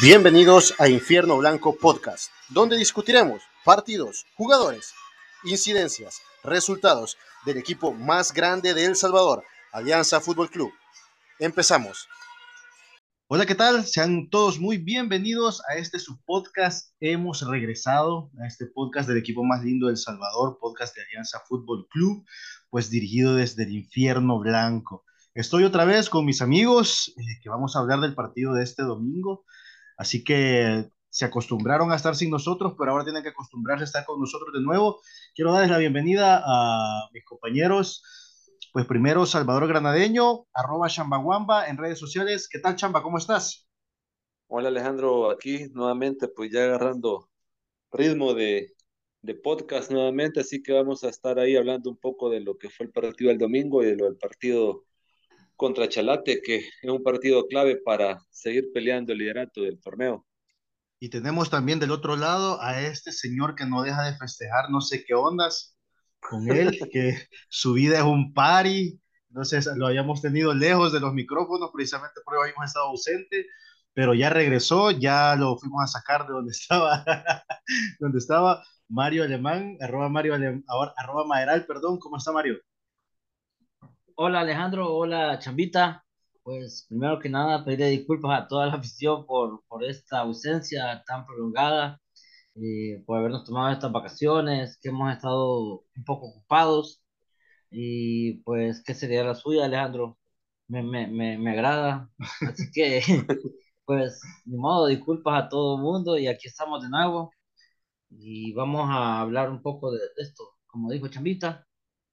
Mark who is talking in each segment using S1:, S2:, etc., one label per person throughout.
S1: Bienvenidos a Infierno Blanco Podcast, donde discutiremos partidos, jugadores, incidencias, resultados del equipo más grande de El Salvador, Alianza Fútbol Club. Empezamos. Hola, ¿qué tal? Sean todos muy bienvenidos a este su podcast. Hemos regresado a este podcast del equipo más lindo de El Salvador, podcast de Alianza Fútbol Club, pues dirigido desde el Infierno Blanco. Estoy otra vez con mis amigos eh, que vamos a hablar del partido de este domingo. Así que se acostumbraron a estar sin nosotros, pero ahora tienen que acostumbrarse a estar con nosotros de nuevo. Quiero darles la bienvenida a mis compañeros. Pues primero, Salvador Granadeño, arroba Chambaguamba en redes sociales. ¿Qué tal, Chamba? ¿Cómo estás?
S2: Hola, Alejandro. Aquí nuevamente, pues ya agarrando ritmo de, de podcast nuevamente, así que vamos a estar ahí hablando un poco de lo que fue el partido del domingo y de lo del partido contra Chalate, que es un partido clave para seguir peleando el liderato del torneo.
S1: Y tenemos también del otro lado a este señor que no deja de festejar no sé qué ondas con él, que su vida es un party, entonces lo habíamos tenido lejos de los micrófonos precisamente porque habíamos estado ausente, pero ya regresó, ya lo fuimos a sacar de donde estaba, donde estaba Mario Alemán, arroba Mario Alemán, arroba Maderal, perdón, ¿cómo está Mario?
S3: Hola Alejandro, hola Chambita. Pues primero que nada pedirle disculpas a toda la afición por, por esta ausencia tan prolongada, eh, por habernos tomado estas vacaciones, que hemos estado un poco ocupados. Y pues, ¿qué sería la suya, Alejandro? Me, me, me, me agrada. Así que, pues, ni modo, disculpas a todo el mundo y aquí estamos de nuevo. Y vamos a hablar un poco de esto, como dijo Chambita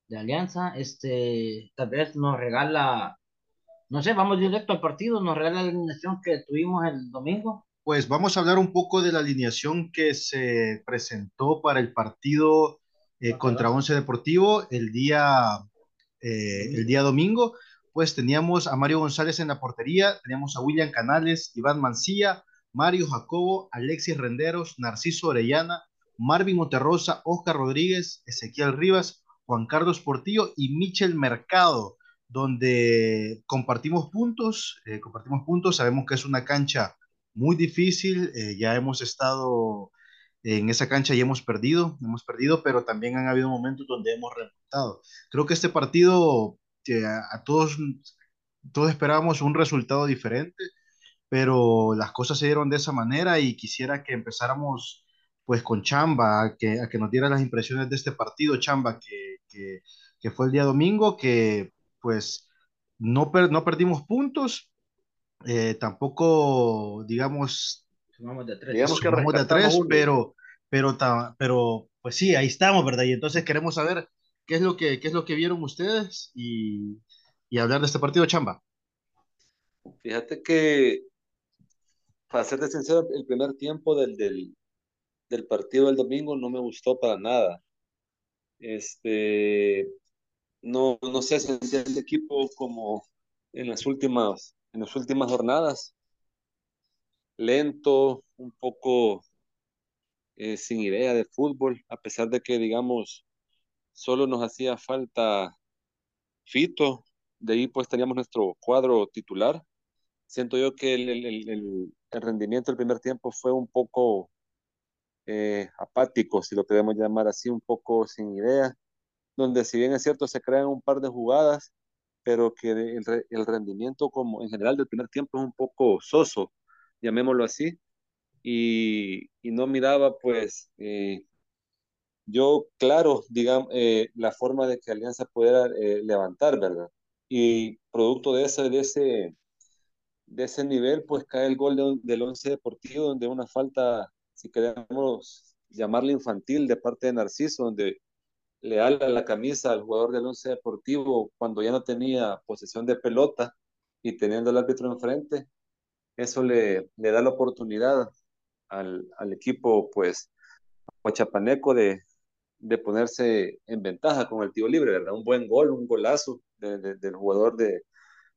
S3: de Alianza, este, tal vez nos regala, no sé, vamos directo al partido, nos regala la alineación que tuvimos el domingo.
S1: Pues vamos a hablar un poco de la alineación que se presentó para el partido eh, contra Once Deportivo el día, eh, el día domingo. Pues teníamos a Mario González en la portería, teníamos a William Canales, Iván Mancilla, Mario Jacobo, Alexis Renderos, Narciso Orellana, Marvin Monterrosa, Oscar Rodríguez, Ezequiel Rivas, Juan Carlos Portillo y Michel Mercado, donde compartimos puntos, eh, compartimos puntos, sabemos que es una cancha muy difícil, eh, ya hemos estado en esa cancha y hemos perdido, hemos perdido, pero también han habido momentos donde hemos remontado. Creo que este partido, a, todos, todos esperábamos un resultado diferente, pero las cosas se dieron de esa manera y quisiera que empezáramos pues con Chamba, a que, a que nos diera las impresiones de este partido, Chamba, que, que, fue el día domingo, que pues no, no perdimos puntos, eh, tampoco, digamos,
S3: sumamos de tres,
S1: digamos que de tres pero, pero, pero, pues sí, ahí estamos, ¿verdad? Y entonces queremos saber qué es lo que, qué es lo que vieron ustedes y, y hablar de este partido, Chamba.
S2: Fíjate que, para serte sincero, el primer tiempo del, del, del partido del domingo no me gustó para nada. Este, no, no sé, sentía el equipo como en las últimas, en las últimas jornadas, lento, un poco eh, sin idea de fútbol, a pesar de que, digamos, solo nos hacía falta Fito, de ahí pues teníamos nuestro cuadro titular. Siento yo que el, el, el, el rendimiento del primer tiempo fue un poco eh, apáticos, si lo queremos llamar así, un poco sin idea, donde si bien es cierto se crean un par de jugadas, pero que el, rendimiento como en general del primer tiempo es un poco soso, llamémoslo así, y, no miraba pues eh, yo claro, digamos, eh, la forma de que Alianza pudiera levantar, ¿verdad? Y producto de ese, de ese, de ese nivel, pues cae el gol del Once Deportivo, donde una falta si queremos llamarle infantil, de parte de Narciso, donde le ala la camisa al jugador del once deportivo cuando ya no tenía posesión de pelota y teniendo el árbitro enfrente, eso le, le da la oportunidad al, al equipo, pues, Chapaneco de, de ponerse en ventaja con el tiro libre, ¿verdad? Un buen gol, un golazo del jugador de,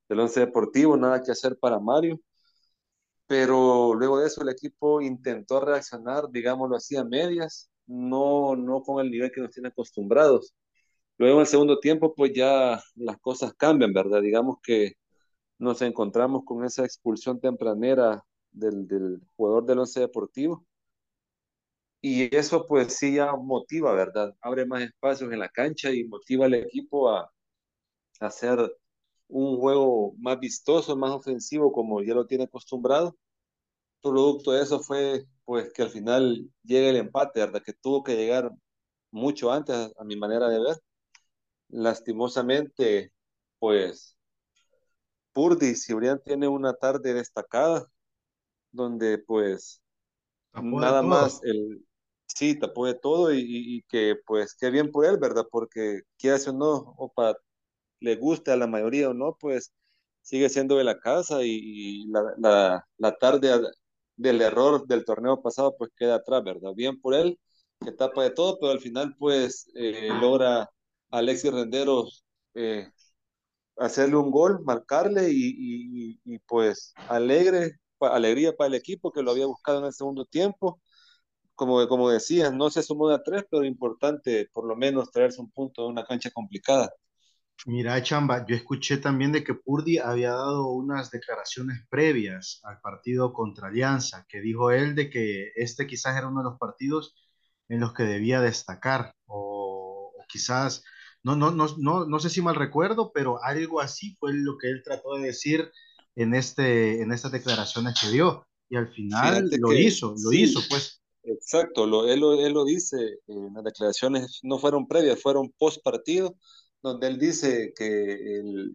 S2: del once deportivo, nada que hacer para Mario pero luego de eso el equipo intentó reaccionar, digámoslo así, a medias, no, no con el nivel que nos tiene acostumbrados. Luego en el segundo tiempo, pues ya las cosas cambian, ¿verdad? Digamos que nos encontramos con esa expulsión tempranera del, del jugador del once deportivo. Y eso pues sí ya motiva, ¿verdad? Abre más espacios en la cancha y motiva al equipo a, a hacer un juego más vistoso, más ofensivo, como ya lo tiene acostumbrado. Producto de eso fue pues que al final llegue el empate, ¿verdad? Que tuvo que llegar mucho antes, a mi manera de ver. Lastimosamente, pues Purdy, Cibrián tiene una tarde destacada, donde pues nada más el sí tapó de todo y, y, que pues qué bien por él, ¿verdad? Porque quiera o no, o para le guste a la mayoría o no, pues sigue siendo de la casa y, la, la, tarde del error del torneo pasado pues queda atrás, ¿verdad? Bien por él, que tapa de todo, pero al final pues eh, logra Alexis Renderos eh, hacerle un gol, marcarle y, y, y, pues alegre, alegría para el equipo que lo había buscado en el segundo tiempo. Como, como decías, no se sumó de a tres, pero importante por lo menos traerse un punto de una cancha complicada.
S1: Mira, Chamba, yo escuché también de que Purdy había dado unas declaraciones previas al partido contra Alianza, que dijo él de que este quizás era uno de los partidos en los que debía destacar, o, o quizás, no, no, no, no, no sé si mal recuerdo, pero algo así fue lo que él trató de decir en, este, en estas declaraciones que dio, y al final Fíjate lo que, hizo, lo sí, hizo, pues.
S2: Exacto, lo, él, él lo dice, en las declaraciones no fueron previas, fueron post partido donde él dice que el,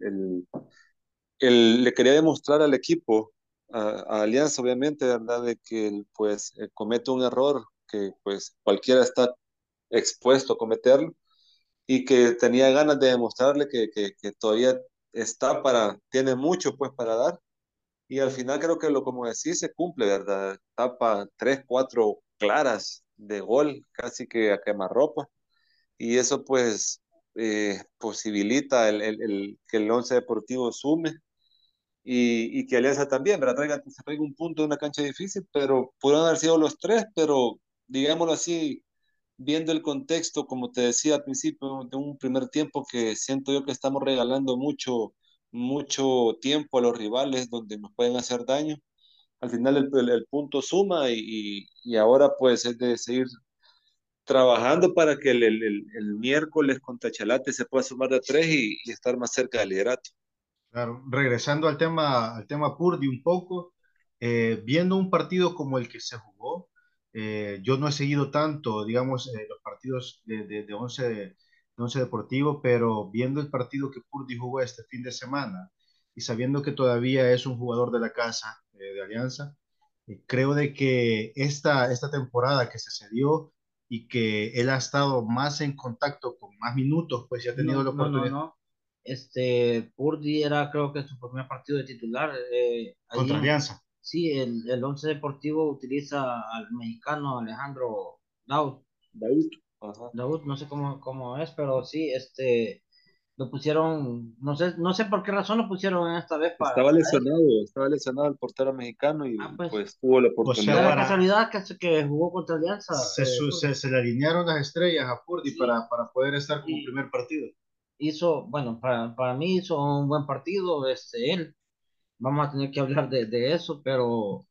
S2: el, le quería demostrar al equipo, a, Alianza obviamente, ¿verdad? De que pues eh, comete un error que pues cualquiera está expuesto a cometerlo y que tenía ganas de demostrarle que, que, que todavía está para, tiene mucho pues para dar y al final creo que lo como decís se cumple, ¿verdad? Tapa tres, cuatro claras de gol, casi que a quemarropa y eso pues eh, posibilita el, el, que el once deportivo sume y, y, que Alianza también, ¿verdad? Traiga, se traiga un punto de una cancha difícil, pero pudieron haber sido los tres, pero digámoslo así, viendo el contexto, como te decía al principio, de un primer tiempo que siento yo que estamos regalando mucho, mucho tiempo a los rivales donde nos pueden hacer daño. Al final el, el, el punto suma y, y, ahora pues es de seguir trabajando para que el, el, el, miércoles contra Chalate se pueda sumar de tres y, y, estar más cerca del liderato.
S1: Claro, regresando al tema, al tema Purdy un poco, eh, viendo un partido como el que se jugó, eh, yo no he seguido tanto, digamos, eh, los partidos de, de, de, once, de once Deportivo, pero viendo el partido que Purdy jugó este fin de semana y sabiendo que todavía es un jugador de la casa de Alianza, creo de que esta, esta temporada que se cedió y que él ha estado más en contacto con más minutos, pues ya ha tenido
S3: no,
S1: la oportunidad.
S3: No, no, no. Este, Purdy era creo que su primer partido de titular. Eh,
S1: Contra Alianza.
S3: Sí, el, el Once Deportivo utiliza al mexicano Alejandro Daud.
S2: Daud.
S3: Ajá. Daud, no sé cómo, cómo es, pero sí, este, lo pusieron, no sé, no sé por qué razón lo pusieron esta vez
S2: para. Estaba lesionado, estaba lesionado el portero mexicano y ah, pues, pues, tuvo la oportunidad.
S3: O sea, la casualidad que, que jugó contra Alianza.
S1: Se, eh, se, se, le alinearon las estrellas a Purdy sí. para, para poder estar como y primer partido.
S3: Hizo, bueno, para, para mí hizo un buen partido, este, él. Vamos a tener que hablar de, de eso, pero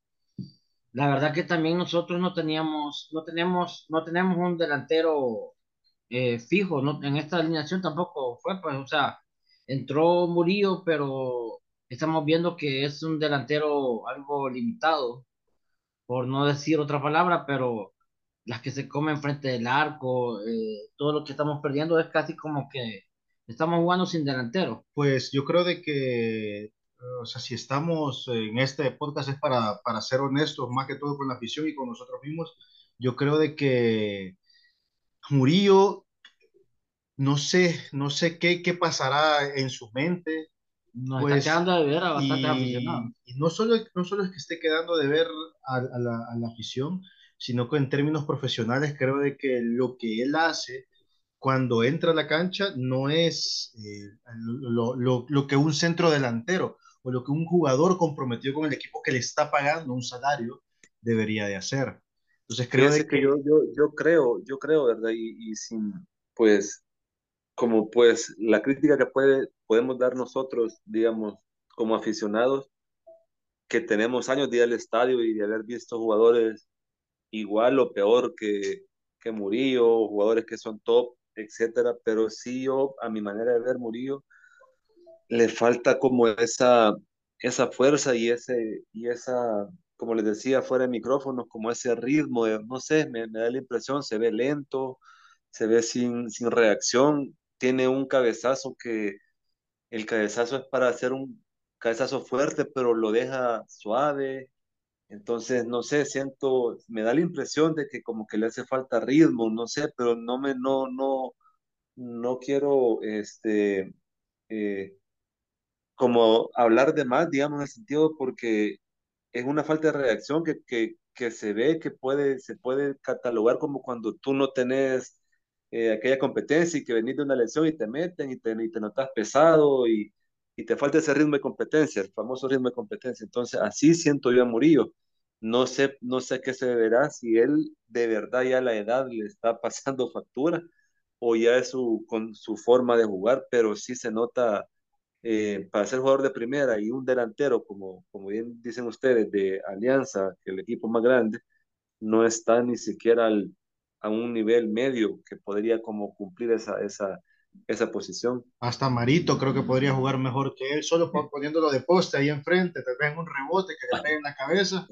S3: la verdad que también nosotros no teníamos, no tenemos, no tenemos un delantero eh, fijo, ¿no? En esta alineación tampoco fue, pues, o sea, entró Murillo, pero estamos viendo que es un delantero algo limitado, por no decir otra palabra, pero las que se comen frente del arco, eh, todo lo que estamos perdiendo es casi como que estamos jugando sin delantero.
S1: Pues yo creo de que, o sea, si estamos en este podcast es para, para ser honestos, más que todo con la afición y con nosotros mismos, yo creo de que Murillo, no sé, no sé qué, qué pasará en su mente.
S3: Nos pues, está quedando de ver a bastante
S1: aficionados. Y no solo, no solo es que esté quedando de ver a, a, la, a, la, afición, sino que en términos profesionales creo de que lo que él hace cuando entra a la cancha no es eh, lo, lo, lo, que un centro delantero o lo que un jugador comprometido con el equipo que le está pagando un salario debería de hacer. Entonces creo
S2: de que... que yo, yo, yo creo, yo creo, ¿verdad? Y, y sin, pues, como pues la crítica que puede, podemos dar nosotros, digamos, como aficionados, que tenemos años de ir al estadio y de haber visto jugadores igual o peor que, que Murillo, jugadores que son top, etcétera, pero sí yo, a mi manera de ver Murillo, le falta como esa, esa fuerza y, ese, y esa, como les decía fuera de micrófonos, como ese ritmo, no sé, me, me, da la impresión, se ve lento, se ve sin, sin reacción, tiene un cabezazo que el cabezazo es para hacer un cabezazo fuerte, pero lo deja suave, entonces, no sé, siento, me da la impresión de que como que le hace falta ritmo, no sé, pero no me, no, no, no quiero, este, eh, como hablar de más, digamos, en el sentido porque es una falta de reacción que, que, que se ve que puede, se puede catalogar como cuando tú no tenés eh, aquella competencia y que venís de una lección y te meten y te, y te notas pesado y, y te falta ese ritmo de competencia, el famoso ritmo de competencia. Entonces, así siento yo a Murillo. No sé, no sé qué se deberá, si él de verdad ya la edad le está pasando factura o ya es su, con su forma de jugar, pero sí se nota eh, para ser jugador de primera y un delantero, como, como bien dicen ustedes, de Alianza, el equipo más grande, no está ni siquiera al, a un nivel medio que podría como cumplir esa, esa, esa posición.
S1: Hasta Marito creo que podría jugar mejor que él, solo poniéndolo de poste ahí enfrente, te ven un rebote que le pegue en la cabeza.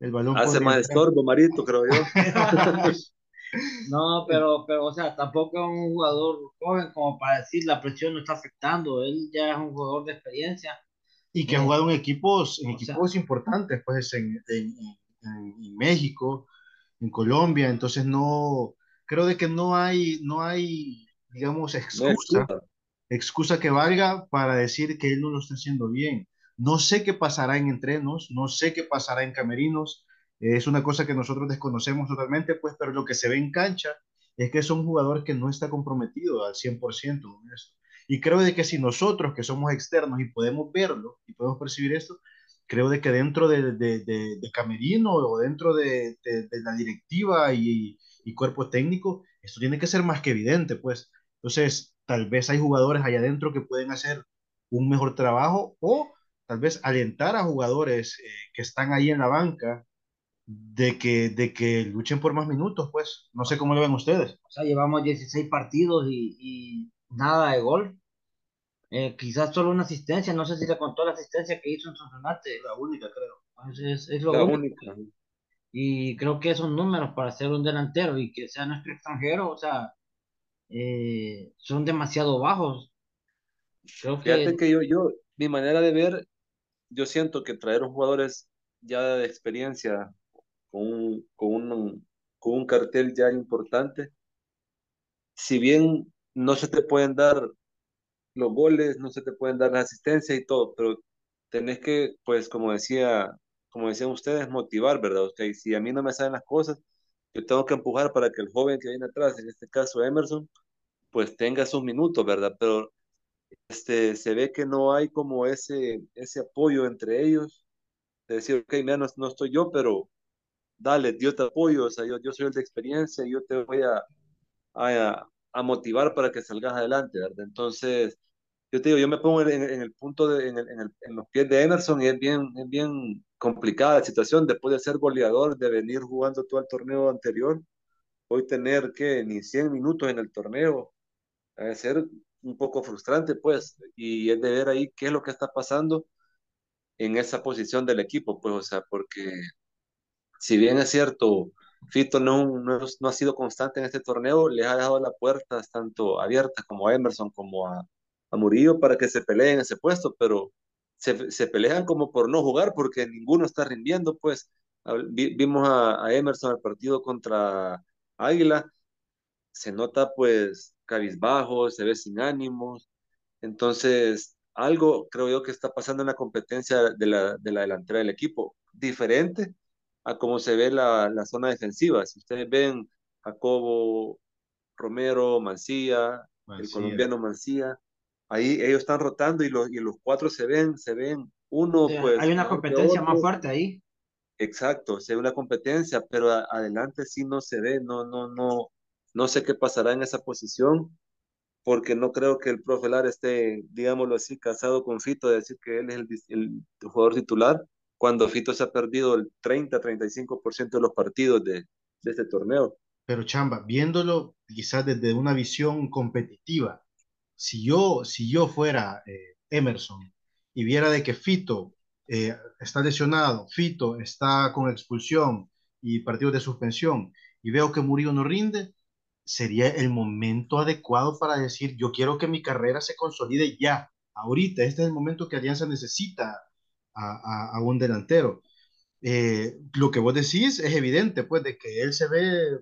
S1: El balón
S2: Hace más estorbo, Marito, creo yo.
S3: no, pero, pero, o sea, tampoco es un jugador joven como para decir la presión no está afectando. Él ya es un jugador de experiencia.
S1: Y que ha jugado en equipos, en equipos sea, importantes, pues en, en, en, en, México, en Colombia. Entonces no, creo de que no hay, no hay, digamos, excusa, no excusa que valga para decir que él no lo está haciendo bien. No sé qué pasará en entrenos, no sé qué pasará en camerinos, es una cosa que nosotros desconocemos totalmente, pues, pero lo que se ve en cancha es que es un jugador que no está comprometido al 100% con. Y creo de que si nosotros que somos externos y podemos verlo y podemos percibir esto, creo de que dentro de, de, de, de Camerino o dentro de, la directiva y, y, cuerpo técnico, esto tiene que ser más que evidente, pues. Entonces, tal vez hay jugadores allá adentro que pueden hacer un mejor trabajo o tal vez alentar a jugadores eh, que están ahí en la banca de que, de que luchen por más minutos, pues. No sé cómo lo ven ustedes.
S3: O sea, llevamos 16 partidos y, y nada de gol. Eh, quizás solo una asistencia, no sé si le contó la asistencia que hizo en Sonsonate.
S1: La única, creo.
S3: Pues es, es lo
S2: La
S3: único.
S2: única.
S3: Y creo que esos números para ser un delantero y que sea nuestro extranjero, o sea, eh, son demasiado bajos. Creo.
S2: Fíjate que yo, yo, mi manera de ver, yo siento que traer un jugadores ya de experiencia con un, con un, con un cartel ya importante, si bien no se te pueden dar los goles, no se te pueden dar la asistencia y todo, pero tenés que, pues como decía, como decían ustedes, motivar, ¿verdad? O sea, y si a mí no me salen las cosas, yo tengo que empujar para que el joven que viene atrás, en este caso Emerson, pues tenga sus minutos, ¿verdad? Pero este, se ve que no hay como ese, ese apoyo entre ellos, de decir, ok, mira, no, no estoy yo, pero dale, yo te apoyo, o sea, yo, yo soy el de experiencia, yo te voy a, a, a motivar para que salgas adelante, ¿verdad? Entonces, yo te digo, yo me pongo en, el punto, de, en, el, en, el, en, los pies de Emerson y es bien, es bien complicada la situación después de ser goleador, de venir jugando todo el torneo anterior, hoy tener que ni 100 minutos en el torneo, debe ser un poco frustrante, pues, y es de ver ahí qué es lo que está pasando en esa posición del equipo, pues, o sea, porque si bien es cierto, Fito no, no, no, ha sido constante en este torneo, le ha dejado las puertas tanto abiertas como a Emerson como a, a Murillo para que se peleen ese puesto, pero se, se, pelean como por no jugar porque ninguno está rindiendo, pues. Vimos a, a Emerson el partido contra Águila, se nota pues cabizbajo, se ve sin ánimos, entonces algo creo yo que está pasando en la competencia de la, de la delantera del equipo, diferente a cómo se ve la, la zona defensiva. Si ustedes ven Jacobo, Romero, Mancía, Mancía, el colombiano Mancía, ahí ellos están rotando y los, y los cuatro se ven, se ven uno pues...
S3: hay una competencia más fuerte ahí.
S2: Exacto, se ve una competencia, pero a- adelante sí no se ve, no, no, no, no sé qué pasará en esa posición, porque no creo que el profe Lara esté, digámoslo así, casado con Fito, de decir que él es el, el jugador titular, cuando Fito se ha perdido el 30-35% de los partidos de, de este torneo.
S1: Pero Chamba, viéndolo quizás desde una visión competitiva, si yo, si yo fuera eh, Emerson y viera de que Fito eh, está lesionado, Fito está con expulsión y partidos de suspensión, y veo que Murillo no rinde, sería el momento adecuado para decir, yo quiero que mi carrera se consolide ya, ahorita, este es el momento que Alianza necesita a, a, un delantero. Eh, lo que vos decís es evidente, pues, de que él se ve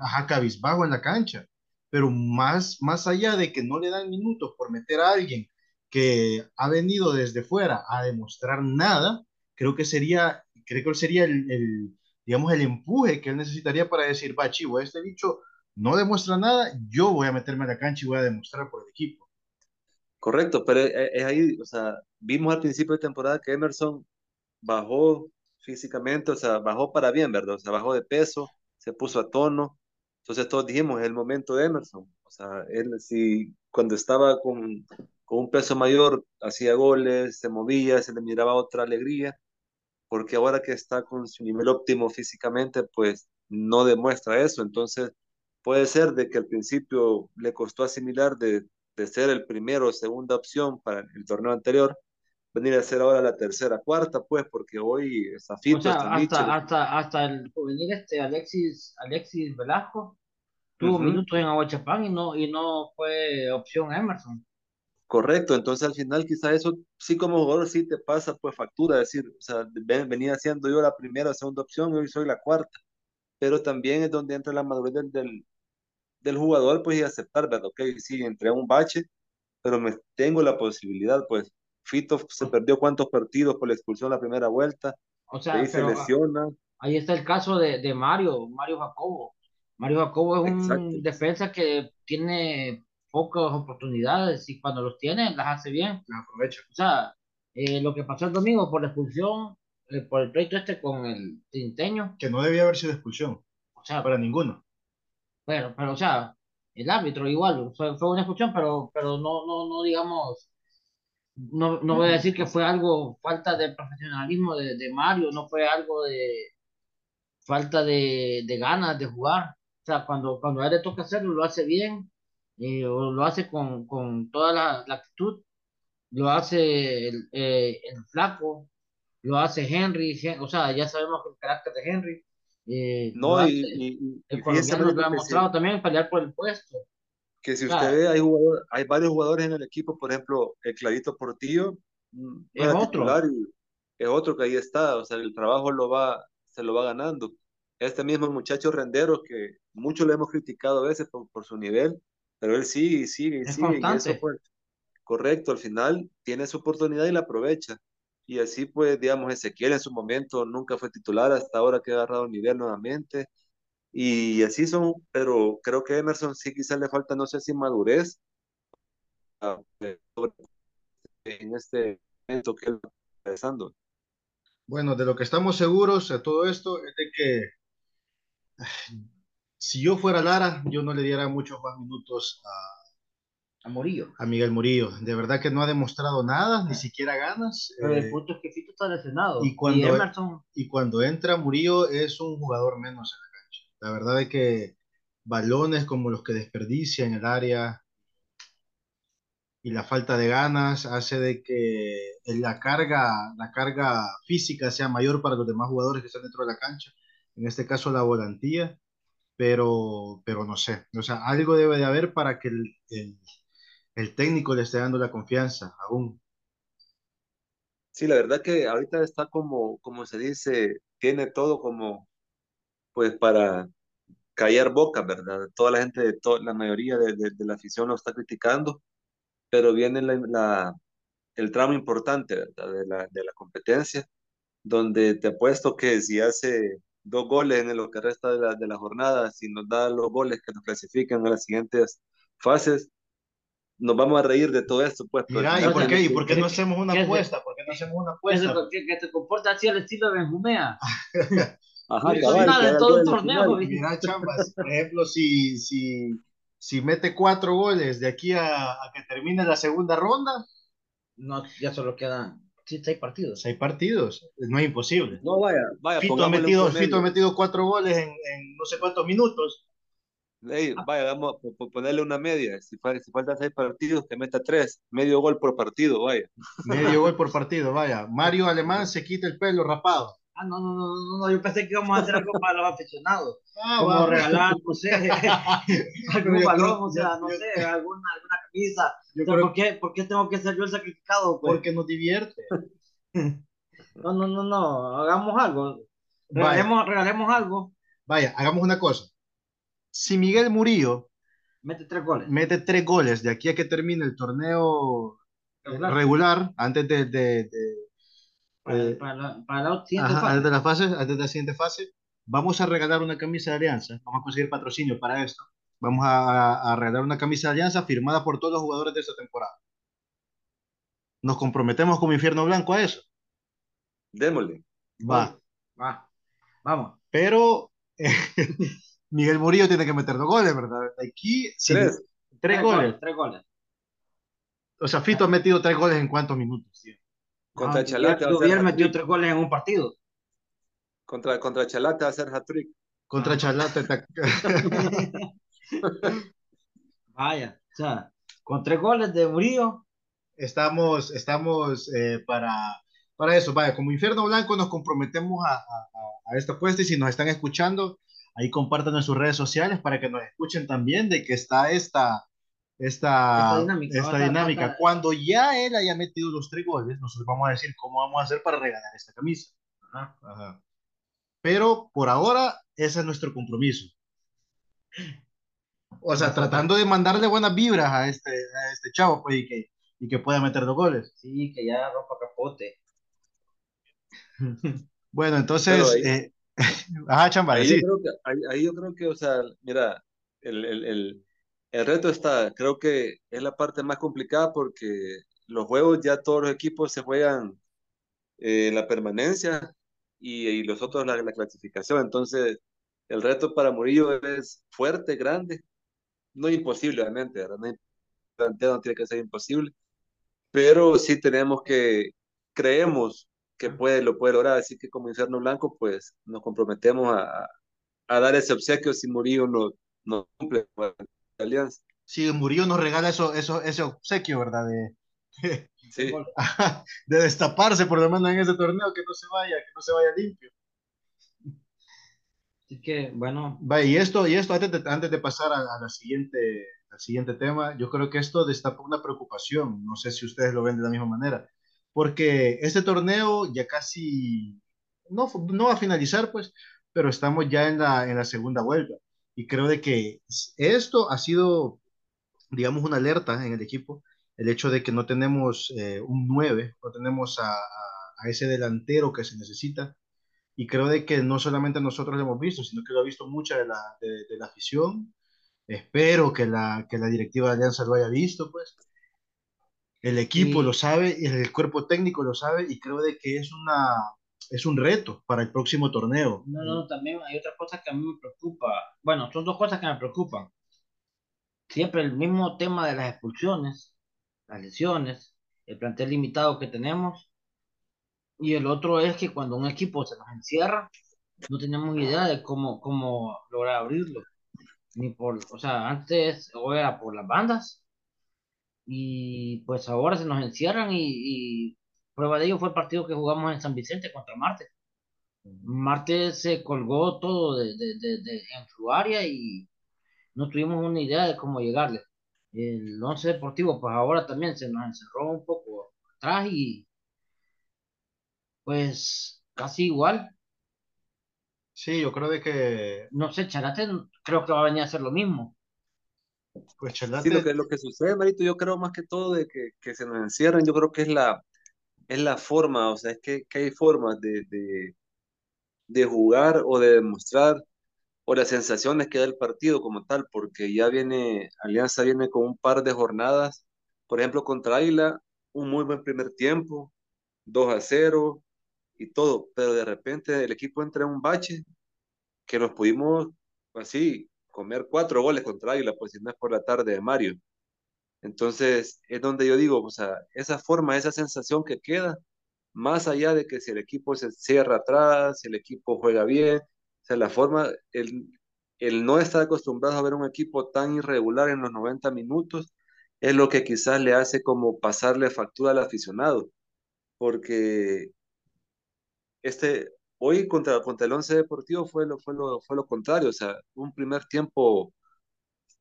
S1: ajá, cabizbajo en la cancha, pero más, más allá de que no le dan minutos por meter a alguien que ha venido desde fuera a demostrar nada, creo que sería, creo que sería el, el digamos, el empuje que él necesitaría para decir, va, chivo, este bicho no demuestra nada, yo voy a meterme a la cancha y voy a demostrar por el equipo.
S2: Correcto, pero es, ahí, o sea, vimos al principio de temporada que Emerson bajó físicamente, o sea, bajó para bien, ¿verdad? O sea, bajó de peso, se puso a tono. Entonces todos dijimos, es el momento de Emerson. O sea, él si cuando estaba con, con un peso mayor hacía goles, se movía, se le miraba otra alegría, porque ahora que está con su nivel óptimo físicamente, pues no demuestra eso. Entonces, Puede ser de que al principio le costó asimilar de, de ser el primero o segunda opción para el torneo anterior, venir a ser ahora la tercera, cuarta, pues, porque hoy está
S3: fito. O sea, hasta, hasta, hasta, el juvenil este Alexis, Alexis Velasco tuvo minutos en Aguachapán y no, y no fue opción Emerson.
S2: Correcto, entonces al final quizá eso sí como jugador sí te pasa pues factura, decir, o sea, venía siendo yo la primera o segunda opción y hoy soy la cuarta, pero también es donde entra la madurez del, del jugador, pues, y aceptar, ¿verdad? Ok, sí, entré a un bache, pero me tengo la posibilidad, pues, Fito se perdió cuántos partidos por la expulsión la primera vuelta,
S3: o sea, ahí se lesiona. Ahí está el caso de, de Mario, Mario Jacobo. Mario Jacobo es un defensa que tiene pocas oportunidades y cuando los tiene las hace bien.
S1: Las aprovecha.
S3: O sea, eh, lo que pasó el domingo por la expulsión, eh, por el pleito este con el tinteño.
S1: Que no debía haber sido expulsión. O sea, para ninguno.
S3: Pero, pero, o sea, el árbitro igual, fue, fue una expulsión, pero, pero no, no, no digamos, no, no voy a decir que fue algo, falta de profesionalismo de, de Mario, no fue algo de falta de, de ganas de jugar. O sea, cuando, cuando a él le toca hacerlo, lo hace bien, eh, lo hace con, con toda la, la, actitud, lo hace el, eh, el flaco, lo hace Henry, o sea, ya sabemos el carácter de Henry, eh, no, y, el colombiano lo ha mostrado también pelear por el puesto.
S2: Que si usted ve, hay, hay varios jugadores en el equipo, por ejemplo, el Clarito Portillo,
S3: mm, es otro.
S2: es otro que ahí está, o sea, el trabajo lo va, se lo va ganando. Este mismo muchacho Rendero, que muchos le hemos criticado a veces por, su nivel, pero él sigue, sigue, sigue. Y eso fue correcto, al final tiene su oportunidad y la aprovecha. Y así pues, digamos, Ezequiel en su momento nunca fue titular, hasta ahora que ha agarrado el nivel nuevamente. Y así son, pero creo que Emerson sí quizás le falta, no sé si madurez en este momento que él está empezando.
S1: Bueno, de lo que estamos seguros de todo esto es de que si yo fuera Lara, yo no le diera muchos más minutos a,
S3: a Murillo.
S1: A Miguel Murillo. De verdad que no ha demostrado nada, ni siquiera ganas.
S3: Pero el eh, punto es que Fito está lesionado.
S1: Y cuando, y, cuando entra Murillo es un jugador menos en la cancha. La verdad es que balones como los que desperdicia en el área y la falta de ganas hace de que la carga, la carga física sea mayor para los demás jugadores que están dentro de la cancha. En este caso la volantía, pero, pero no sé. O sea, algo debe de haber para que el el técnico le está dando la confianza aún.
S2: Sí, la verdad que ahorita está como, como se dice, tiene todo como, pues para callar boca, ¿verdad? Toda la gente, de la mayoría de, la afición lo está criticando, pero viene la, el tramo importante. De la, de la competencia, donde te apuesto que si hace dos goles en lo que resta de la, de la jornada, si nos da los goles que nos clasifican a las siguientes fases, nos vamos a reír de todo esto, pues.
S1: Mira, ¿y por qué? ¿Y por qué no hacemos una apuesta? ¿Por qué no hacemos una apuesta?
S3: Que, que te comporta así al estilo de Benjumea. Ajá, cabal,
S1: de todo el torneo. Mira, chambas, por ejemplo, si, si, si mete cuatro goles de aquí a, a, que termine la segunda ronda.
S3: No, ya solo quedan seis partidos.
S1: Seis partidos, no es imposible.
S2: No, vaya, vaya.
S1: Fito ha, metido, Fito ha metido cuatro goles en, en, no sé cuántos minutos.
S2: Hey, vaya, vamos a ponerle una media. Si, si faltan seis partidos, que meta tres. Medio gol por partido, vaya.
S1: Medio gol por partido, vaya. Mario Alemán se quita el pelo rapado.
S3: Ah, no, no, no, no, yo pensé que íbamos a hacer algo para los aficionados. Ah, como regalar, no sé, algún balón, o sea, no sé, alguna, alguna camisa. Yo creo... ¿por, qué, ¿Por qué tengo que ser yo el sacrificado?
S1: Pues? Porque nos divierte.
S3: no, no, no, no, hagamos algo. Regalemos, regalemos algo.
S1: Vaya, hagamos una cosa. Si Miguel Murillo
S3: mete tres goles,
S1: mete tres goles de aquí a que termine el torneo regular, regular antes de, de, de
S3: para, eh, para, la, para la siguiente fase.
S1: Antes de la fase, antes de la siguiente fase, vamos a regalar una camisa de alianza. Vamos a conseguir patrocinio para esto. Vamos a, a, regalar una camisa de alianza firmada por todos los jugadores de esta temporada. ¿Nos comprometemos como infierno blanco a eso?
S2: Démosle.
S1: Va.
S3: Va. Vamos.
S1: Pero Miguel Murillo tiene que meter dos goles, ¿verdad? Aquí,
S2: tres.
S1: tres, goles.
S3: Tres goles.
S1: O sea, Fito ha metido tres goles en cuántos minutos, tío?
S2: Contra ah, Chalate.
S3: Hubiera metido tres goles en un partido.
S2: Contra, contra Chalate va a ser hat-trick.
S1: Contra ah. Chalate.
S3: Vaya, o sea, con tres goles de Murillo.
S1: Estamos, estamos eh, para, para eso. Vaya, como Infierno Blanco nos comprometemos a, a, a esta apuesta y si nos están escuchando, ahí compartan en sus redes sociales para que nos escuchen también de que está esta, esta, esta dinámica. Cuando ya él haya metido los tres goles, nosotros vamos a decir cómo vamos a hacer para regalar esta camisa. Pero por ahora, ese es nuestro compromiso. O sea, tratando de mandarle buenas vibras a este, a este chavo, pues, y que, y que pueda meter dos goles.
S3: Sí, que ya rompa capote.
S1: bueno, entonces, ahí, eh, chamba,
S2: ahí, yo creo que, ahí, yo creo que, o sea, mira, el, el, el el reto está, creo que es la parte más complicada porque los juegos ya todos los equipos se juegan eh, la permanencia y, los otros la, la, clasificación. Entonces, el reto para Murillo es fuerte, grande, no imposible, obviamente, ¿verdad? No, no tiene que ser imposible, pero sí tenemos que, creemos que puede, lo puede lograr, así que como Inferno Blanco, pues nos comprometemos a, a dar ese obsequio si Murillo no, no cumple. Alianza.
S1: Sí, Murillo nos regala eso, eso, ese obsequio, ¿verdad?
S2: De, sí.
S1: de destaparse por lo menos en ese torneo, que no se vaya, que no se vaya limpio.
S3: Así que, bueno.
S1: Va, y esto, y esto antes de, antes de pasar a, a la siguiente, al siguiente tema, yo creo que esto destapa una preocupación, no sé si ustedes lo ven de la misma manera, porque este torneo ya casi, no, no va a finalizar, pues, pero estamos ya en la, en la segunda vuelta. Y creo de que esto ha sido, digamos, una alerta en el equipo, el hecho de que no tenemos eh, un 9, no tenemos a, a, ese delantero que se necesita. Y creo de que no solamente nosotros lo hemos visto, sino que lo ha visto mucha de la, de, de la afición. Espero que la, que la directiva de Alianza lo haya visto, pues. El equipo lo sabe, y el cuerpo técnico lo sabe, y creo de que es una, es un reto para el próximo torneo.
S3: No, no, también hay otra cosa que a mí me preocupa. Bueno, son dos cosas que me preocupan. Siempre el mismo tema de las expulsiones, las lesiones, el plantel limitado que tenemos. Y el otro es que cuando un equipo se nos encierra, no tenemos idea de cómo, cómo lograr abrirlo. Ni por, o sea, antes o era por las bandas. Y pues ahora se nos encierran y, y Prueba de ello fue el partido que jugamos en San Vicente contra Marte. Marte se colgó todo de, de, de, en su área y no tuvimos una idea de cómo llegarle. El once deportivo, pues ahora también se nos encerró un poco atrás y pues casi igual.
S1: Sí, yo creo de que...
S3: No sé, Charate creo que va a venir a hacer lo mismo.
S2: Pues. Sí, lo que, lo que sucede, Marito, yo creo más que todo de que, que se nos encierran, yo creo que es la, es la forma, o sea, es que, que hay formas de, de, de, jugar o de demostrar o las sensaciones que da el partido como tal, porque ya viene, Alianza viene con un par de jornadas, por ejemplo, contra Águila, un muy buen primer tiempo, 2 a 0 y todo, pero de repente el equipo entra en un bache que nos pudimos así comer cuatro goles contra Águila, pues si no es por la tarde de Mario. Entonces, es donde yo digo, o sea, esa forma, esa sensación que queda, más allá de que si el equipo se cierra atrás, si el equipo juega bien, o sea, la forma, el, el no estar acostumbrado a ver un equipo tan irregular en los 90 minutos es lo que quizás le hace como pasarle factura al aficionado, porque este, hoy contra, contra el Once Deportivo fue lo, fue, lo, fue lo contrario, o sea, un primer tiempo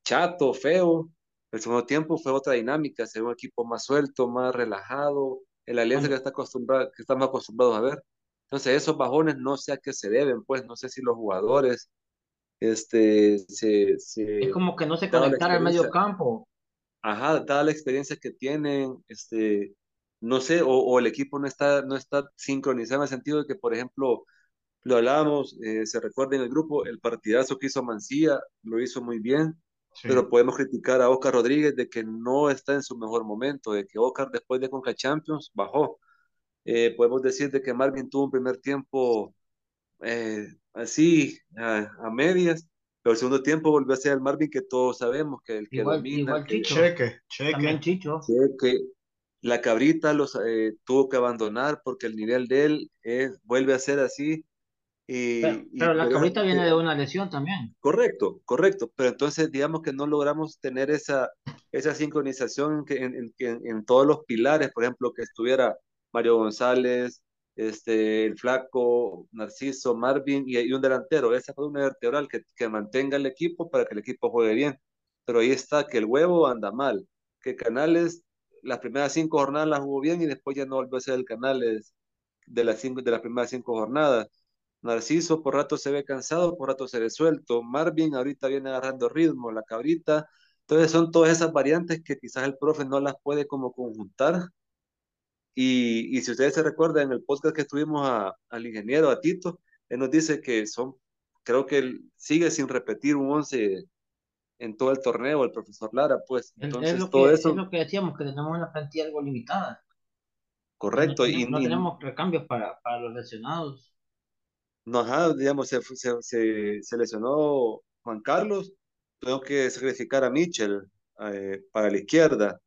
S2: chato, feo, el segundo tiempo fue otra dinámica, se ve un equipo más suelto, más relajado, el alianza que, está acostumbrado, que estamos acostumbrados a ver. Entonces, esos bajones no sé a qué se deben, pues no sé si los jugadores este, se, se
S3: es como que no se conectara al medio campo.
S2: Ajá, dada la experiencia que tienen, este, no sé, o, o, el equipo no está, no está sincronizado en el sentido de que, por ejemplo, lo hablábamos, eh, se recuerda en el grupo, el partidazo que hizo Mancía, lo hizo muy bien, sí. pero podemos criticar a Oscar Rodríguez de que no está en su mejor momento, de que Oscar después de Conca Champions bajó. Eh, podemos decir de que Marvin tuvo un primer tiempo eh, así, a, a, medias, pero el segundo tiempo volvió a ser el Marvin que todos sabemos, que el que
S3: igual,
S2: domina.
S3: Igual
S2: que,
S3: Chicho.
S1: Cheque, cheque.
S3: También Chicho.
S2: Cheque. La cabrita los eh, tuvo que abandonar porque el nivel de él eh, vuelve a ser así. Y,
S3: pero, la
S2: pero,
S3: cabrita viene de una lesión también.
S2: Correcto, correcto. Pero entonces digamos que no logramos tener esa, esa sincronización en, en, en, en todos los pilares, por ejemplo, que estuviera Mario González, este, el flaco, Narciso, Marvin y, y un delantero, esa columna vertebral que, que, mantenga el equipo para que el equipo juegue bien. Pero ahí está que el huevo anda mal, que Canales las primeras cinco jornadas las jugó bien y después ya no volvió a ser el Canales de las, cinco, de las primeras cinco jornadas. Narciso por rato se ve cansado, por rato se ve suelto. Marvin ahorita viene agarrando ritmo, la cabrita. Entonces son todas esas variantes que quizás el profe no las puede como conjuntar y, y, si ustedes se recuerdan en el podcast que estuvimos al ingeniero, a Tito, él nos dice que son, creo que él sigue sin repetir un 11 en todo el torneo, el profesor Lara, pues. Entonces,
S3: es lo
S2: todo eso.
S3: Es lo que decíamos, que tenemos una plantilla algo limitada.
S2: Correcto.
S3: No,
S2: y
S3: no tenemos recambios para, para los lesionados.
S2: No, ajá, digamos, se, se, se, se lesionó Juan Carlos, tengo que sacrificar a Mitchell eh, para la izquierda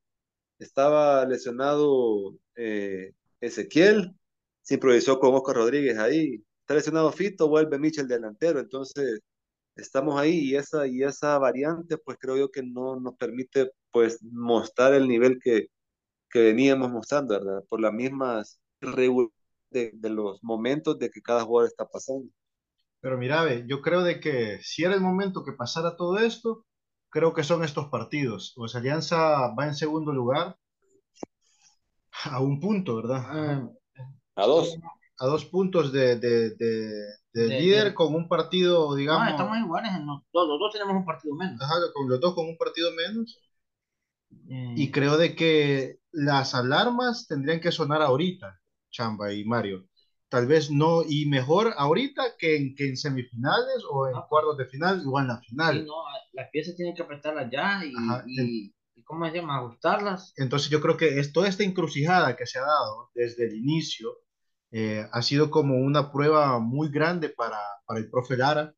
S2: estaba lesionado eh, Ezequiel, se improvisó con Oscar Rodríguez ahí, está lesionado Fito, vuelve Michel delantero, entonces estamos ahí y esa, y esa variante pues creo yo que no nos permite pues mostrar el nivel que, que veníamos mostrando, ¿verdad? Por las mismas de, de los momentos de que cada jugador está pasando.
S1: Pero mira, yo creo de que si era el momento que pasara todo esto, creo que son estos partidos. Pues Alianza va en segundo lugar a un punto, ¿verdad?
S2: Ah, a dos.
S1: A dos puntos de, de, de, de, de líder con un partido, digamos.
S3: No, estamos iguales, los, los dos tenemos un partido menos.
S1: Ajá, con los dos con un partido menos. Eh. Y creo de que las alarmas tendrían que sonar ahorita, Chamba y Mario. Tal vez no, y mejor ahorita que en, que en semifinales o en no. cuartos de final o en la final.
S3: Sí, no, las piezas tienen que apretarlas ya y, Ajá, y, ¿cómo se llama? Ajustarlas.
S1: Entonces yo creo que es, toda esta encrucijada que se ha dado desde el inicio eh, ha sido como una prueba muy grande para, para el profe Lara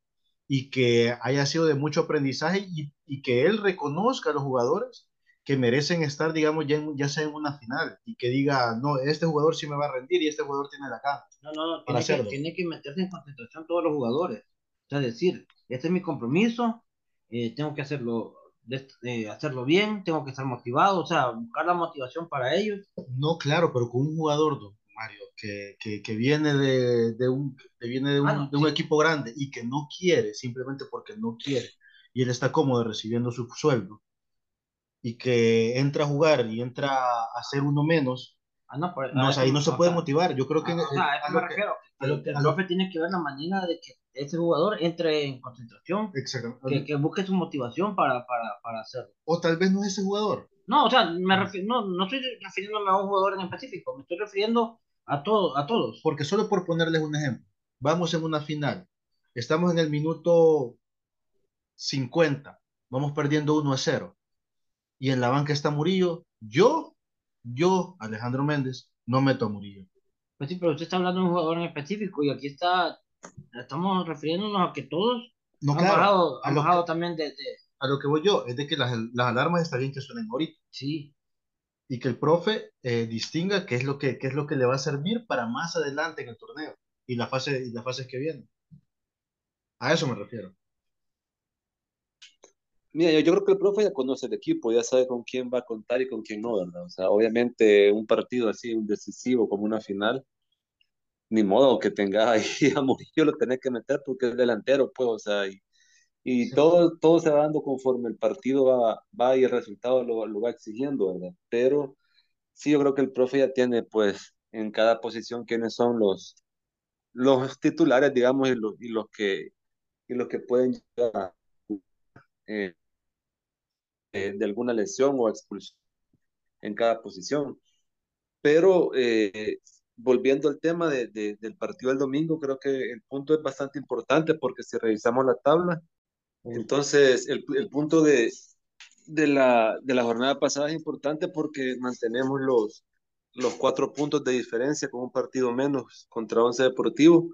S1: y que haya sido de mucho aprendizaje y, y que él reconozca a los jugadores que merecen estar, digamos, ya, en, ya sea en una final y que diga, no, este jugador sí me va a rendir y este jugador tiene la gana.
S3: No, no, no, tiene que, tiene que, meterse en concentración todos los jugadores. O sea, decir, este es mi compromiso, eh, tengo que hacerlo, eh, hacerlo bien, tengo que estar motivado, o sea, buscar la motivación para ellos.
S1: No, claro, pero con un jugador, Mario, que, que, que viene, de, de, un, que viene de, un, ah, no, de un sí. equipo grande y que no quiere, simplemente porque no quiere, y él está cómodo recibiendo su sueldo y que entra a jugar y entra a hacer uno menos,
S3: ah, no, pero,
S1: no, ahí no se puede motivar. Yo creo que.
S3: Ah, o sea, a me refiero. Que, el profe tiene que ver la manera de que ese jugador entre en concentración, que, que, busque su motivación para, para, para hacerlo.
S1: O tal vez no es ese jugador.
S3: No, o sea, me refiero, no, no estoy refiriéndome a un jugador en específico, me estoy refiriendo a, todo, a todos.
S1: Porque solo por ponerles un ejemplo, vamos en una final, estamos en el minuto 50, vamos perdiendo 1 a 0 y en la banca está Murillo, yo, yo, Alejandro Méndez, no meto a Murillo.
S3: Pues sí, pero usted está hablando de un jugador en específico y aquí está, estamos refiriéndonos a que todos
S1: no,
S3: han
S1: claro,
S3: bajado, han bajado que, también de, de,
S1: A lo que voy yo, es de que las, las alarmas está bien que suenen ahorita.
S3: Sí.
S1: Y que el profe eh, distinga qué es, lo que, qué es lo que le va a servir para más adelante en el torneo y la fase y las fases que vienen. A eso me refiero.
S2: Mira, yo, yo, creo que el profe ya conoce el equipo, ya sabe con quién va a contar y con quién no, ¿verdad? O sea, obviamente un partido así, un decisivo como una final, ni modo que tenga ahí a Murillo, lo tenés que meter porque es delantero, pues, o sea, y, y sí. todo, todo se va dando conforme el partido va, va y el resultado lo, lo va exigiendo, ¿verdad? Pero sí, yo creo que el profe ya tiene, pues, en cada posición quiénes son los, los titulares, digamos, y los, y los que y los que pueden llegar eh, eh, de alguna lesión o expulsión en cada posición. Pero eh, volviendo al tema de, de, del partido del domingo, creo que el punto es bastante importante porque si revisamos la tabla, entonces el, el punto de, de, la, de la jornada pasada es importante porque mantenemos los, los cuatro puntos de diferencia con un partido menos contra Once Deportivo,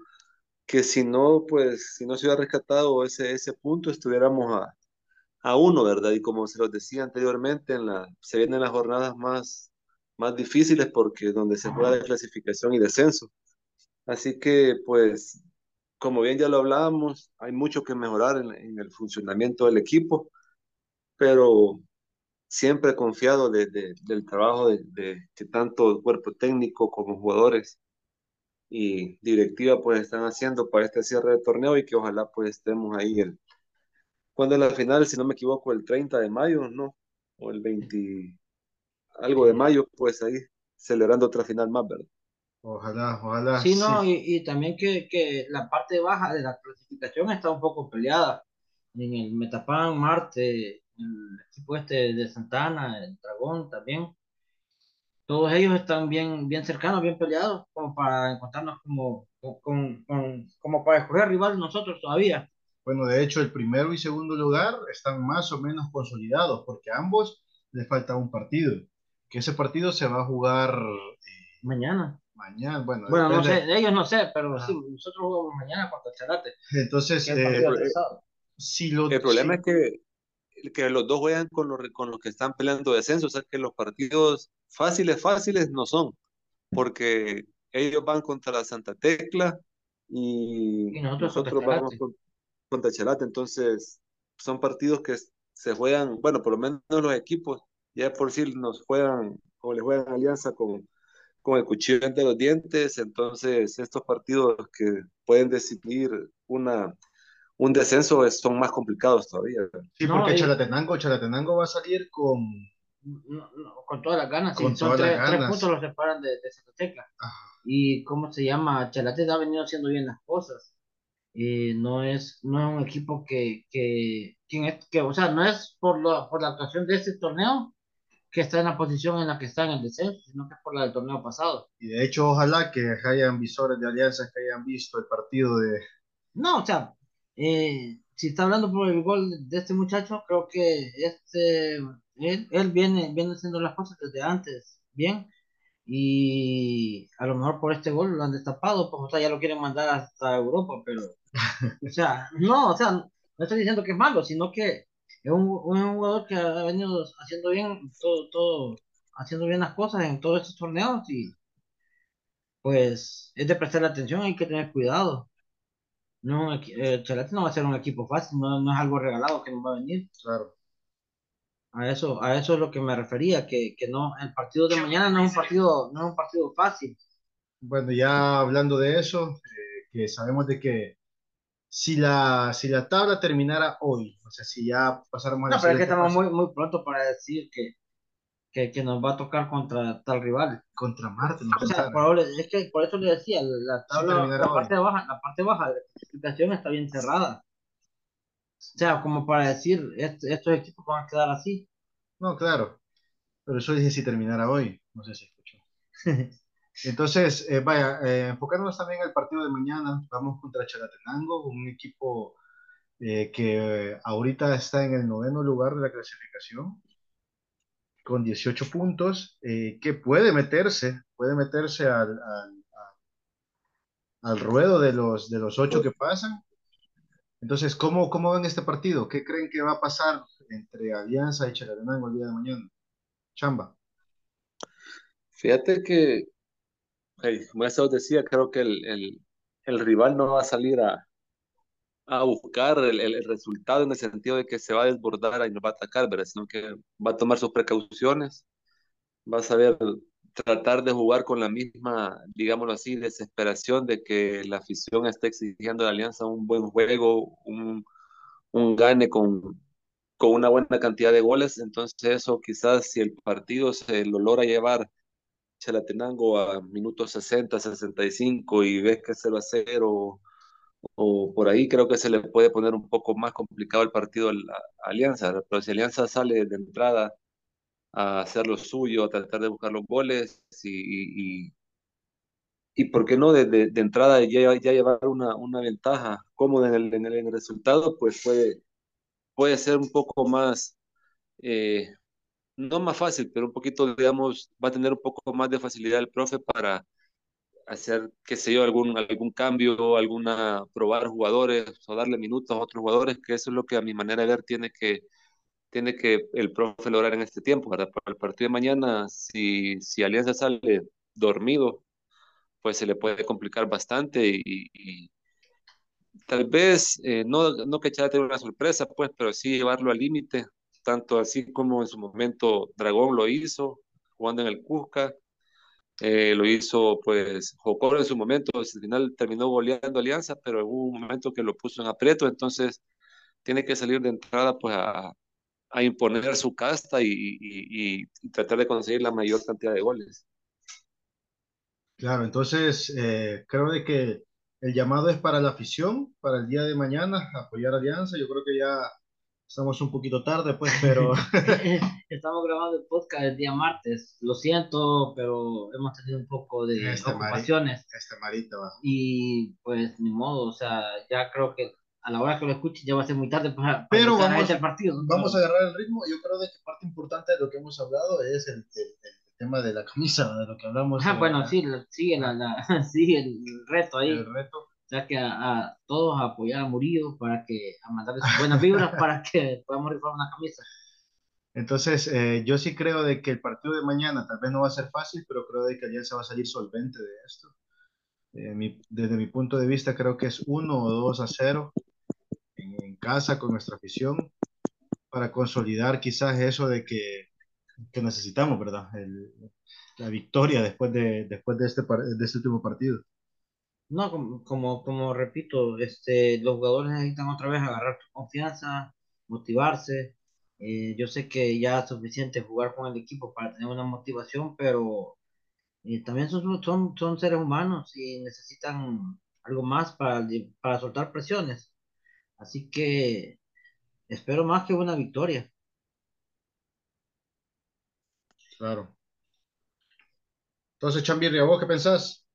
S2: que si no, pues, si no se hubiera rescatado ese, ese punto, estuviéramos a, a uno, ¿verdad? Y como se los decía anteriormente, en la, se vienen las jornadas más, más difíciles porque donde se juega de clasificación y descenso. Así que, pues, como bien ya lo hablábamos, hay mucho que mejorar en, el funcionamiento del equipo, pero siempre confiado de, de, del trabajo de, de, tanto el cuerpo técnico como jugadores y directiva pues están haciendo para este cierre de torneo y que ojalá pues estemos ahí el, cuando es la final, si no me equivoco, el 30 de mayo, ¿no? O el 20, algo de mayo, pues ahí celebrando otra final más, ¿verdad?
S1: Ojalá, ojalá.
S3: Sí, no, sí. Y, y, también que, que, la parte baja de la clasificación está un poco peleada. En el Metapan, Marte, el equipo este de Santana, el Dragón también. Todos ellos están bien, bien cercanos, bien peleados, como para encontrarnos como, con, con, como para escoger rival nosotros todavía.
S1: Bueno, de hecho, el primero y segundo lugar están más o menos consolidados, porque a ambos les falta un partido. Que ese partido se va a jugar
S3: eh, mañana.
S1: Mañana, bueno.
S3: Bueno, no sé, de ellos no sé, pero ah. sí, nosotros jugamos mañana contra Charate.
S1: Entonces, eh,
S2: si lo, el problema si... es que, que los dos juegan con los, con los que están peleando descenso, o sea que los partidos fáciles, fáciles no son, porque ellos van contra la Santa Tecla y,
S3: y nosotros,
S2: nosotros vamos contra contra Chalate, entonces son partidos que se juegan, bueno, por lo menos los equipos, ya por sí nos juegan, o les juegan alianza con, con el cuchillo entre los dientes, entonces estos partidos que pueden decidir una, un descenso son más complicados todavía.
S1: Sí, porque no, Chalatenango, Chalatenango va a salir con...
S3: No, no, con todas las ganas, con sí, son tres, ganas. tres, puntos los separan de, de Santa Tecla. Ajá. Y cómo se llama, Chalate ha venido haciendo bien las cosas eh, no, es, no es un equipo que, que, que, que, o sea, no es por, lo, por la actuación de este torneo que está en la posición en la que está en el descenso, sino que es por la del torneo pasado.
S1: Y de hecho, ojalá que hayan visores de alianzas que hayan visto el partido de...
S3: No, o sea, eh, si está hablando por el gol de este muchacho, creo que este, él, él viene, viene haciendo las cosas desde antes, bien, y a lo mejor por este gol lo han destapado, pues o sea, ya lo quieren mandar hasta Europa, pero, o sea, no, o sea, no estoy diciendo que es malo, sino que es un, un jugador que ha venido haciendo bien todo, todo, haciendo bien las cosas en todos estos torneos y pues es de prestar atención, hay que tener cuidado. No, eh, Chalate no va a ser un equipo fácil, no, no es algo regalado que nos va a venir.
S1: Claro.
S3: A eso, a eso es lo que me refería, que, que no, el partido de mañana no es un partido, no es un partido fácil.
S1: Bueno, ya hablando de eso, eh, que sabemos de que si la, si la tabla terminara hoy, o sea, si ya pasáramos
S3: a No, pero es que estamos muy, muy pronto para decir que, que, que, nos va a tocar contra tal rival.
S1: Contra Marte.
S3: No o sea, por, es que por eso le decía, la tabla, sí, la, parte baja, la parte baja de la clasificación está bien cerrada. O sea, como para decir, estos equipos van a quedar así.
S1: No, claro. Pero yo dije si terminara hoy. No sé si escuchó. Entonces, eh, vaya, eh, enfocándonos también al partido de mañana, vamos contra Chalatenango, un equipo eh, que ahorita está en el noveno lugar de la clasificación, con 18 puntos, eh, que puede meterse, puede meterse al, al, al, ruedo de los, de los ocho que pasan entonces, ¿cómo, ¿cómo ven este partido? ¿Qué creen que va a pasar entre Alianza y Chalatenango el día de mañana? Chamba.
S2: Fíjate que, como ya se os decía, creo que el, el, el rival no va a salir a, a buscar el, el, resultado en el sentido de que se va a desbordar y no va a atacar, ¿verdad? sino que va a tomar sus precauciones, va a saber tratar de jugar con la misma, digámoslo así, desesperación de que la afición está exigiendo a la Alianza un buen juego, un, un gane con, con una buena cantidad de goles. Entonces eso quizás si el partido se lo logra llevar Chalatenango a minutos 60, 65 y ves que se va a 0 o por ahí creo que se le puede poner un poco más complicado el partido a, Alianza, pero si Alianza sale de entrada a hacer lo suyo, a tratar de buscar los goles y, y, y, por qué no de, de, entrada ya, ya, llevar una, una ventaja cómoda en el, en, el, resultado, pues puede, puede ser un poco más, eh, no más fácil, pero un poquito, digamos, va a tener un poco más de facilidad el profe para hacer, qué sé yo, algún, algún cambio, alguna, probar jugadores o darle minutos a otros jugadores, que eso es lo que a mi manera de ver tiene que, tiene que el profe lograr en este tiempo, Para el partido de mañana, si, si Alianza sale dormido, pues se le puede complicar bastante y, tal vez, eh, no, no que echara una sorpresa, pues, pero sí llevarlo al límite, tanto así como en su momento Dragón lo hizo, jugando en el Cusca, eh, lo hizo pues Jocoro en su momento, al final terminó goleando Alianza, pero hubo un momento que lo puso en aprieto, entonces tiene que salir de entrada pues a, imponer su casta y, y, y, tratar de conseguir la mayor cantidad de goles.
S1: Claro, entonces eh, creo que el llamado es para la afición, para el día de mañana, apoyar Alianza. Yo creo que ya Estamos un poquito tarde, pues, pero...
S3: Estamos grabando el podcast el día martes. Lo siento, pero hemos tenido un poco de este ocupaciones.
S1: este marito va.
S3: Y pues, ni modo, o sea, ya creo que a la hora que lo escuchen ya va a ser muy tarde para,
S1: pero vamos, el partido. Vamos a agarrar el ritmo. Yo creo que parte importante de lo que hemos hablado es el, el, tema de la camisa, de lo que hablamos.
S3: Ah, bueno, sí, sigue, la, la, sigue el reto ahí.
S1: El reto
S3: o sea, que a, todos a apoyar a Murillo para que, a mandarle sus buenas vibras para que podamos rifar una camisa.
S1: Entonces, eh, yo sí creo de que el partido de mañana tal vez no va a ser fácil, pero creo de que Alianza va a salir solvente de esto. Eh, desde mi punto de vista, creo que es 1 o 2 a 0 en, casa con nuestra afición para consolidar quizás eso de que, que necesitamos, ¿verdad? la victoria después de, después de, este, de este último partido.
S3: No, como, como, como repito, este, los jugadores necesitan otra vez agarrar su confianza, motivarse. Eh, yo sé que ya es suficiente jugar con el equipo para tener una motivación, pero eh, también son, son, son seres humanos y necesitan algo más para, para soltar presiones. Así que espero más que una victoria.
S1: Claro. Entonces, Chambirri, ¿a vos qué pensás?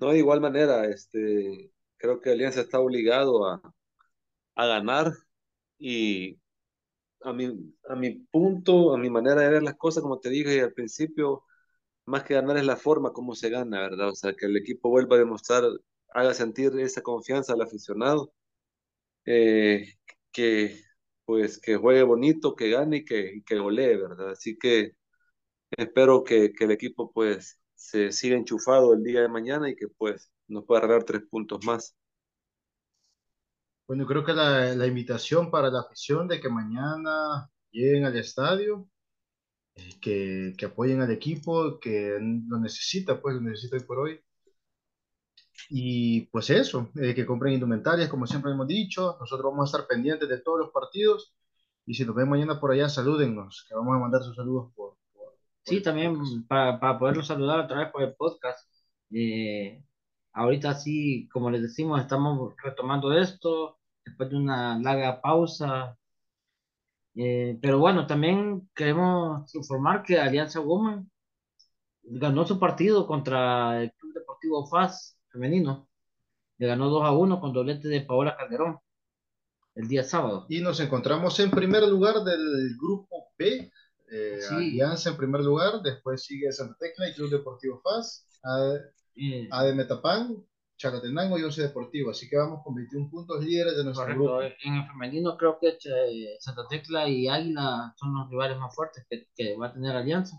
S2: No, de igual manera, este, creo que Alianza está obligado a, a ganar y a mi, a mi punto, a mi manera de ver las cosas, como te dije al principio, más que ganar es la forma como se gana, ¿verdad? O sea, que el equipo vuelva a demostrar, haga sentir esa confianza al aficionado, eh, que pues que juegue bonito, que gane y que, que golee, ¿verdad? Así que espero que, que el equipo pues se siga enchufado el día de mañana y que pues nos pueda agarrar tres puntos más.
S1: Bueno, creo que la, la invitación para la afición de que mañana lleguen al estadio, eh, que, que, apoyen al equipo, que lo necesita, pues lo necesita hoy por hoy. Y pues eso, eh, que compren indumentarias, como siempre hemos dicho. Nosotros vamos a estar pendientes de todos los partidos. Y si nos ven mañana por allá, salúdennos, que vamos a mandar sus saludos por,
S3: Sí, también para, para poderlos saludar otra vez por el podcast. Eh, ahorita sí, como les decimos, estamos retomando esto después de una larga pausa. Eh, pero bueno, también queremos informar que Alianza Woman ganó su partido contra el Club Deportivo FAS femenino. Le ganó 2 a 1 con doblete de Paola Calderón el día sábado.
S1: Y nos encontramos en primer lugar del grupo B eh, Alianza en primer lugar, después sigue Santa Tecla y Club Deportivo FAS, AD, Metapán, Chalatenango y Once Deportivo. Así que vamos con 21 puntos líderes de nuestro grupo.
S3: En el femenino creo que eh, Santa Tecla y Águila son los rivales más fuertes que, que va a tener Alianza.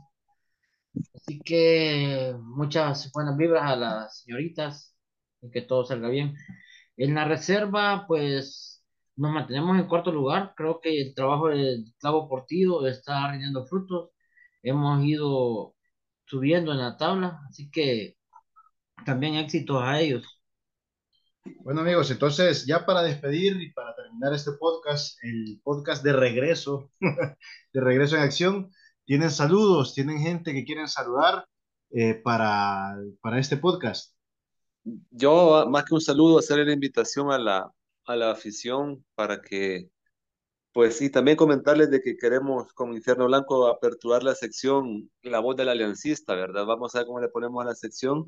S3: Así que muchas buenas vibras a las señoritas y que todo salga bien. En la reserva, pues nos mantenemos en cuarto lugar. Creo que el trabajo del clavo portido está rindiendo frutos. Hemos ido subiendo en la tabla, así que también éxitos a ellos.
S1: Bueno amigos, entonces ya para despedir y para terminar este podcast, el podcast de regreso, de regreso en acción, tienen saludos, tienen gente que quieren saludar eh, para, para este podcast.
S2: Yo, más que un saludo, hacerle la invitación a la, a la afición para que, pues sí, también comentarles de que queremos, como Infierno Blanco, aperturar la sección La Voz del Aliancista, ¿verdad? Vamos a ver cómo le ponemos a la sección,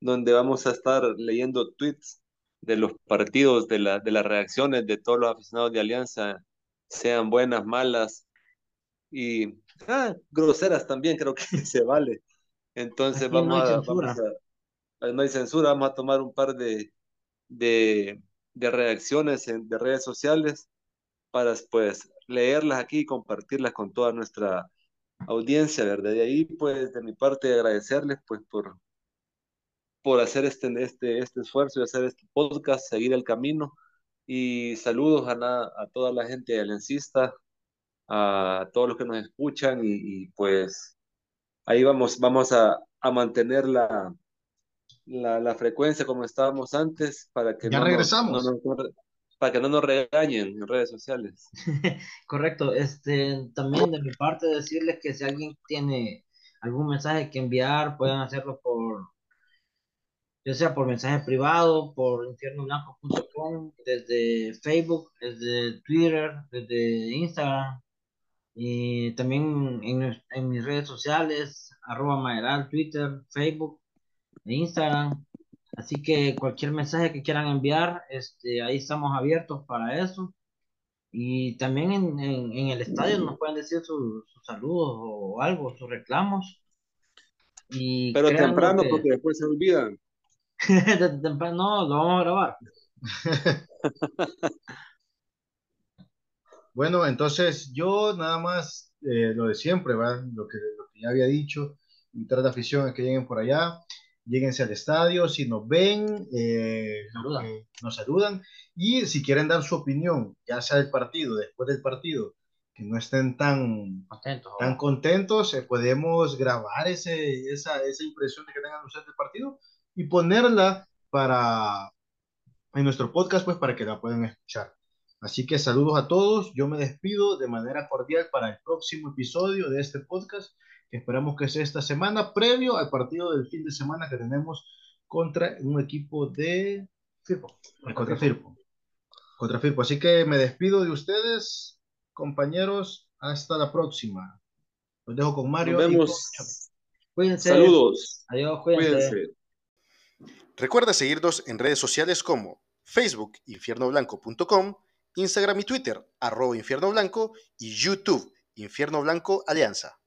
S2: donde vamos a estar leyendo tweets de los partidos, de, la, de las reacciones de todos los aficionados de Alianza, sean buenas, malas y ah, groseras también, creo que se vale. Entonces vamos, a, vamos a, no hay censura, vamos a tomar un par de, de, de reacciones en, de redes sociales para después leerlas aquí y compartirlas con toda nuestra audiencia, ¿verdad? Y ahí, pues, de mi parte, agradecerles, pues, por, por hacer este, este, este esfuerzo y hacer este podcast, seguir el camino. Y saludos a, a toda la gente aliancista, a todos los que nos escuchan y, pues ahí vamos, vamos a, a mantener la, la, la, frecuencia como estábamos antes para que
S1: ya no regresamos.
S2: Nos, para que no nos regañen en redes sociales.
S3: Correcto, este también de mi parte decirles que si alguien tiene algún mensaje que enviar, pueden hacerlo por ya sea por mensaje privado, por infiernoblanco.com, desde Facebook, desde Twitter, desde Instagram, y también en, en mis redes sociales, arroba Maeral, Twitter, Facebook e Instagram. Así que cualquier mensaje que quieran enviar, este, ahí estamos abiertos para eso. Y también en, en, el estadio nos pueden decir sus saludos o algo, sus reclamos.
S2: Y Pero temprano, porque después se olvidan.
S3: no, lo vamos a grabar.
S1: bueno, entonces yo nada más eh, lo de siempre, ¿verdad? Lo que, lo que ya había dicho, invitar a la afición a que lleguen por allá, lleguense al estadio, si nos ven, eh, nos saludan y si quieren dar su opinión, ya sea del partido, después del partido, que no estén tan contentos, tan contentos eh, podemos grabar ese, esa, esa impresión de que tengan ustedes del partido y ponerla para en nuestro podcast, pues para que la puedan escuchar. Así que saludos a todos. Yo me despido de manera cordial para el próximo episodio de este podcast, que esperamos que sea esta semana, previo al partido del fin de semana que tenemos contra un equipo de Firpo, contra Firpo. Contra Firpo. Así que me despido de ustedes, compañeros. Hasta la próxima. Los dejo con Mario.
S2: Nos vemos. Cuídense. Saludos.
S3: Adiós, cuídense.
S1: Recuerda seguirnos en redes sociales como Facebook infiernoblanco.com, Instagram y Twitter arroba infierno blanco y YouTube Infierno Blanco Alianza.